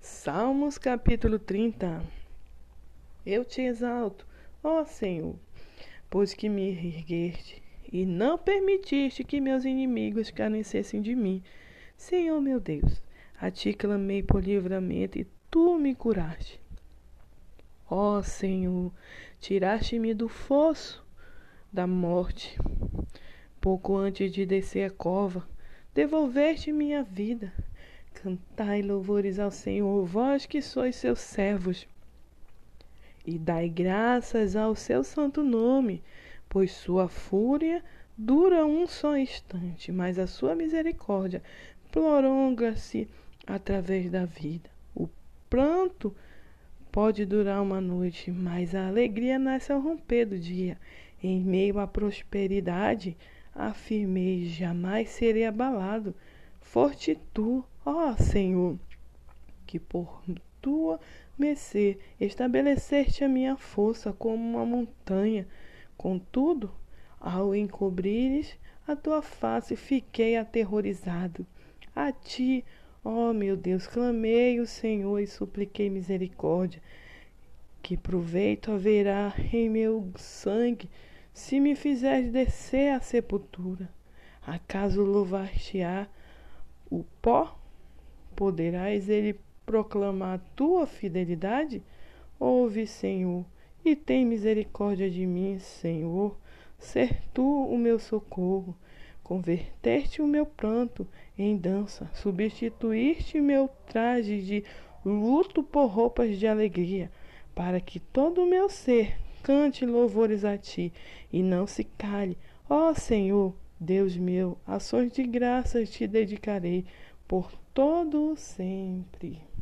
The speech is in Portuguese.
Salmos capítulo 30 Eu te exalto, ó Senhor, pois que me ergueste e não permitiste que meus inimigos carecessem de mim. Senhor meu Deus, a ti clamei por livramento e tu me curaste. Ó Senhor, tiraste-me do fosso da morte. Pouco antes de descer a cova, devolveste minha vida Cantai louvores ao Senhor, vós que sois seus servos, e dai graças ao seu santo nome, pois sua fúria dura um só instante, mas a sua misericórdia prolonga-se através da vida. O pranto pode durar uma noite, mas a alegria nasce ao romper do dia. Em meio à prosperidade, afirmei: jamais serei abalado. Forte tu, ó Senhor, que por tua mercê estabeleceste a minha força como uma montanha. Contudo, ao encobrires a tua face, fiquei aterrorizado. A ti, ó meu Deus, clamei o Senhor e supliquei misericórdia. Que proveito haverá em meu sangue se me fizeres descer à sepultura? Acaso louvar-te-á o pó? Poderás ele proclamar a tua fidelidade? Ouve, Senhor, e tem misericórdia de mim, Senhor. Ser tu o meu socorro. Converteste o meu pranto em dança, substituíste meu traje de luto por roupas de alegria, para que todo o meu ser cante louvores a ti e não se cale. Ó Senhor, Deus meu, ações de graças te dedicarei por todo sempre.